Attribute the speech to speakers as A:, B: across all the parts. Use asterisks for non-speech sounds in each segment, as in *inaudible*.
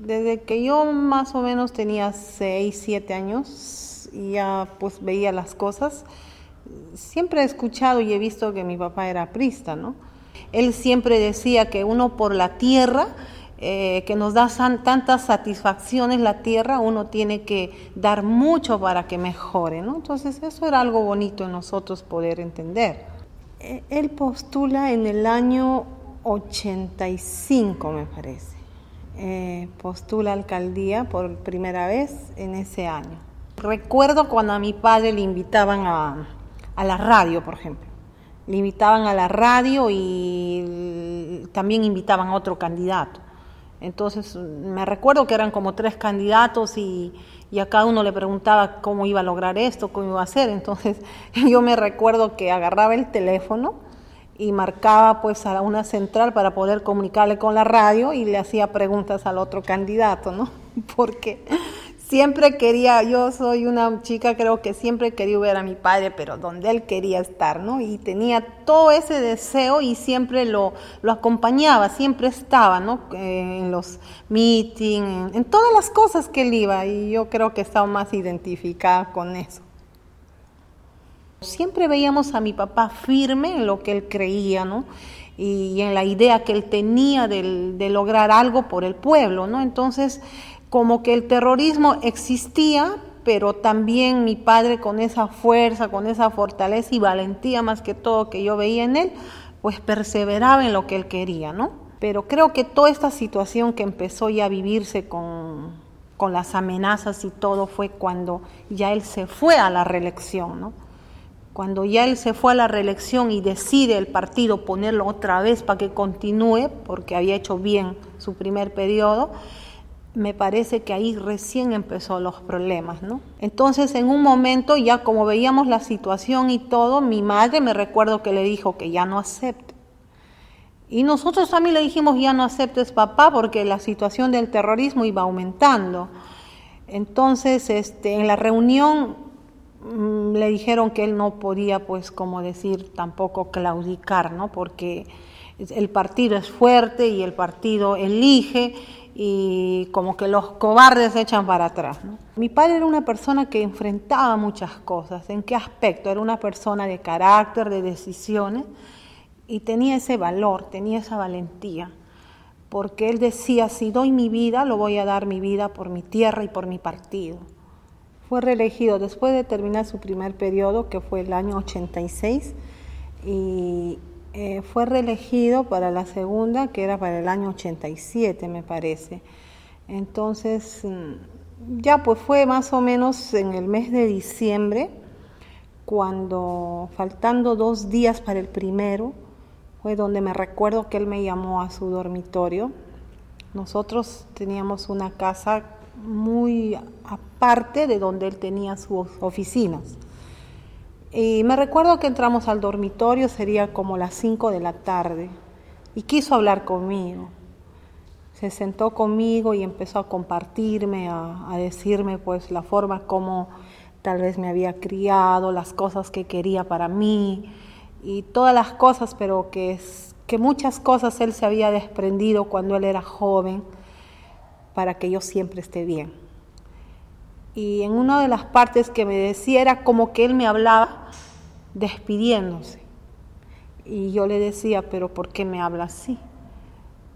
A: desde que yo más o menos tenía 6, 7 años y ya pues veía las cosas, siempre he escuchado y he visto que mi papá era prista, ¿no? Él siempre decía que uno por la tierra, eh, que nos da tantas satisfacciones la tierra, uno tiene que dar mucho para que mejore, ¿no? Entonces eso era algo bonito en nosotros poder entender. Eh, él postula en el año 85, me parece. Eh, postula alcaldía por primera vez en ese año. Recuerdo cuando a mi padre le invitaban a, a la radio, por ejemplo. Le invitaban a la radio y también invitaban a otro candidato. Entonces me recuerdo que eran como tres candidatos y, y, a cada uno le preguntaba cómo iba a lograr esto, cómo iba a hacer. Entonces *laughs* yo me recuerdo que agarraba el teléfono y marcaba pues a una central para poder comunicarle con la radio y le hacía preguntas al otro candidato, ¿no? *laughs* Porque siempre quería, yo soy una chica, creo que siempre quería ver a mi padre, pero donde él quería estar, ¿no? Y tenía todo ese deseo y siempre lo, lo acompañaba, siempre estaba, ¿no? Eh, en los meetings, en, todas las cosas que él iba y yo creo que estaba más identificada con eso. Siempre veíamos a mi papá firme en lo que él creía, ¿no? Y, en la idea que él tenía de, de, lograr algo por el pueblo, ¿no? Entonces, como que el terrorismo existía, pero también mi padre con esa fuerza, con esa fortaleza y valentía más que todo que yo veía en él, pues perseveraba en lo que él quería, ¿no? Pero creo que toda esta situación que empezó ya a vivirse con, con las amenazas y todo fue cuando ya él se fue a la reelección, ¿no? Cuando ya él se fue a la reelección y decide el partido ponerlo otra vez para que continúe, porque había hecho bien su primer periodo, me parece que ahí recién empezó los problemas, ¿no? Entonces, en un momento, ya como veíamos la situación y todo, mi madre me recuerdo que le dijo que ya no acepte. Y nosotros también le dijimos, ya no aceptes papá, porque la situación del terrorismo iba aumentando. Entonces, este, en la reunión le dijeron que él no podía, pues, como decir, tampoco claudicar, ¿no? Porque el partido es fuerte y el partido elige y como que los cobardes se echan para atrás. Mi padre era una persona que enfrentaba muchas cosas. ¿En qué aspecto? Era una persona de carácter, de decisiones y tenía ese valor, tenía esa valentía. Porque él decía, si doy mi vida, lo voy a dar mi vida por mi tierra y por mi partido. Fue reelegido después de terminar su primer periodo, que fue el año 86, y eh, fue reelegido para la segunda, que era para el año 87, me parece. Entonces, mm, ya pues fue más o menos en el mes de diciembre, cuando faltando dos días para el primero, fue donde me recuerdo que él me llamó a su dormitorio. Nosotros teníamos una casa muy aparte de donde él tenía sus oficinas. Y me recuerdo que entramos al dormitorio, sería como las 5 de la tarde, y quiso hablar conmigo. Se sentó conmigo y empezó a compartirme, a, a decirme pues la forma como tal vez me había criado, las cosas que quería para mí y todas las cosas, pero que, que muchas cosas él se había desprendido cuando él era joven para que yo siempre esté bien. Y en una de las partes que me decía era como que él me hablaba despidiéndose. Y yo le decía, pero ¿por qué me habla así?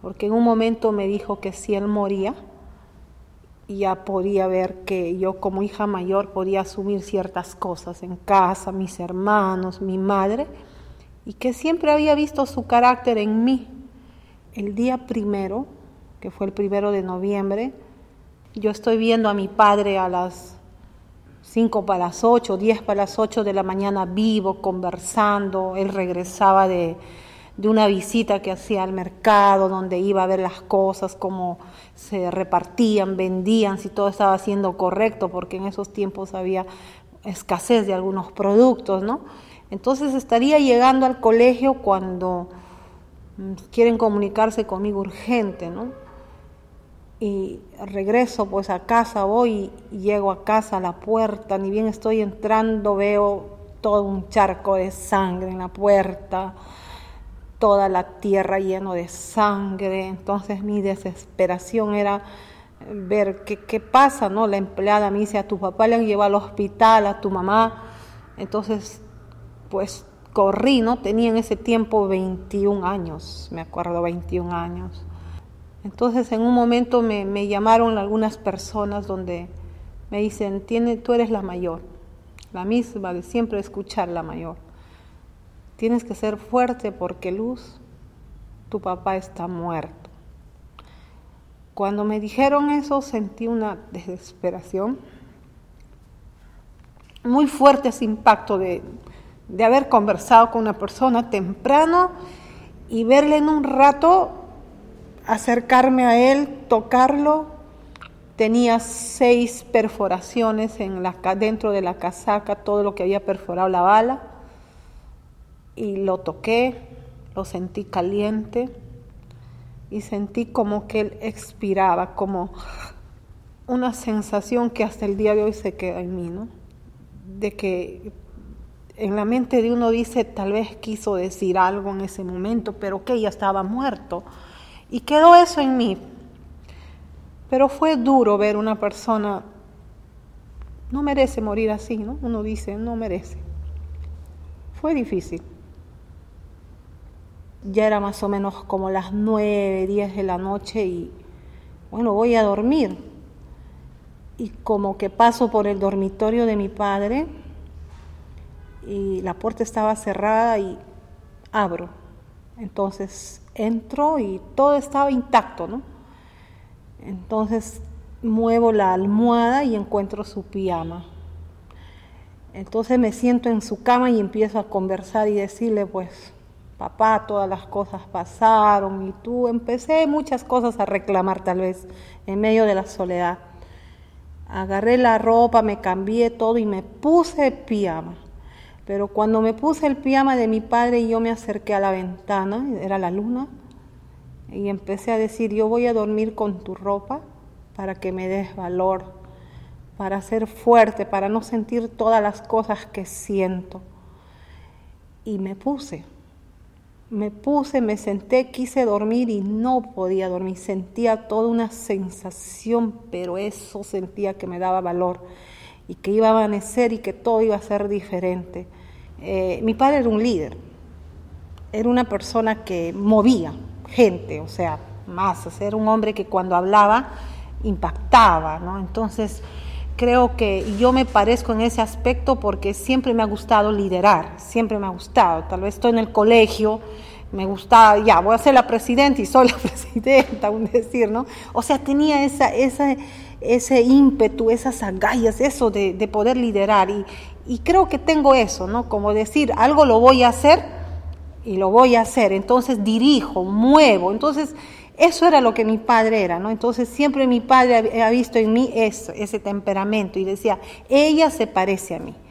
A: Porque en un momento me dijo que si él moría, ya podía ver que yo como hija mayor podía asumir ciertas cosas en casa, mis hermanos, mi madre, y que siempre había visto su carácter en mí. El día primero que fue el primero de noviembre, yo estoy viendo a mi padre a las 5 para las 8, 10 para las 8 de la mañana vivo, conversando. Él regresaba de, de una visita que hacía al mercado, donde iba a ver las cosas, cómo se repartían, vendían, si todo estaba siendo correcto, porque en esos tiempos había escasez de algunos productos, ¿no? Entonces estaría llegando al colegio cuando mm, quieren comunicarse conmigo urgente, ¿no? Y regreso pues a casa, voy y llego a casa a la puerta, ni bien estoy entrando veo todo un charco de sangre en la puerta, toda la tierra lleno de sangre, entonces mi desesperación era ver qué, qué pasa, ¿no? La empleada me dice, a tu papá le han llevado al hospital, a tu mamá. Entonces, pues corrí, ¿no? Tenía en ese tiempo 21 años, me acuerdo, 21 años. Entonces en un momento me, llamaron algunas personas donde me dicen, Tiene, tú eres la mayor, la misma de siempre escuchar la mayor. Tienes que ser fuerte porque Luz, tu papá está muerto. Cuando me dijeron eso sentí una desesperación, muy fuerte ese impacto de, de haber conversado con una persona temprano y verle en un rato, acercarme a él, tocarlo. Tenía seis perforaciones dentro de la casaca, todo lo que había perforado la bala. Y lo toqué, lo sentí caliente y sentí como que él expiraba, como una sensación que hasta el día de hoy se queda en mí, ¿no? De que en la mente de uno dice, tal vez quiso decir algo en ese momento, pero que ya estaba muerto. Y quedó eso en mí. Pero fue duro ver una persona, no merece morir así, ¿no? Uno dice, no merece. Fue difícil. Ya era más o menos como las nueve, diez de la noche y bueno, voy a dormir. Y como que paso por el dormitorio de mi padre, y la puerta estaba cerrada y abro. Entonces entro y todo estaba intacto, ¿no? Entonces muevo la almohada y encuentro su pijama. Entonces me siento en su cama y empiezo a conversar y decirle, pues, papá, todas las cosas pasaron y tú empecé muchas cosas a reclamar tal vez en medio de la soledad. Agarré la ropa, me cambié todo y me puse pijama. Pero cuando me puse el pijama de mi padre y yo me acerqué a la ventana, era la luna, y empecé a decir, yo voy a dormir con tu ropa para que me des valor, para ser fuerte, para no sentir todas las cosas que siento. Y me puse, me puse, me senté, quise dormir y no podía dormir. Sentía toda una sensación, pero eso sentía que me daba valor y que iba a amanecer y que todo iba a ser diferente. Eh, mi padre era un líder, era una persona que movía gente, o sea, masas, era un hombre que cuando hablaba impactaba, ¿no? Entonces, creo que yo me parezco en ese aspecto porque siempre me ha gustado liderar, siempre me ha gustado. Tal vez estoy en el colegio, me gustaba, ya, voy a ser la presidenta y soy la *laughs* presidenta, un decir, ¿no? O sea, tenía esa, esa, ese ímpetu, esas agallas, eso de, de poder liderar. Y, y creo que tengo eso, ¿no? Como decir, algo lo voy a hacer y lo voy a hacer. Entonces dirijo, muevo. Entonces, eso era lo que mi padre era, ¿no? Entonces siempre mi padre ha visto en mí eso, ese temperamento y decía, ella se parece a mí.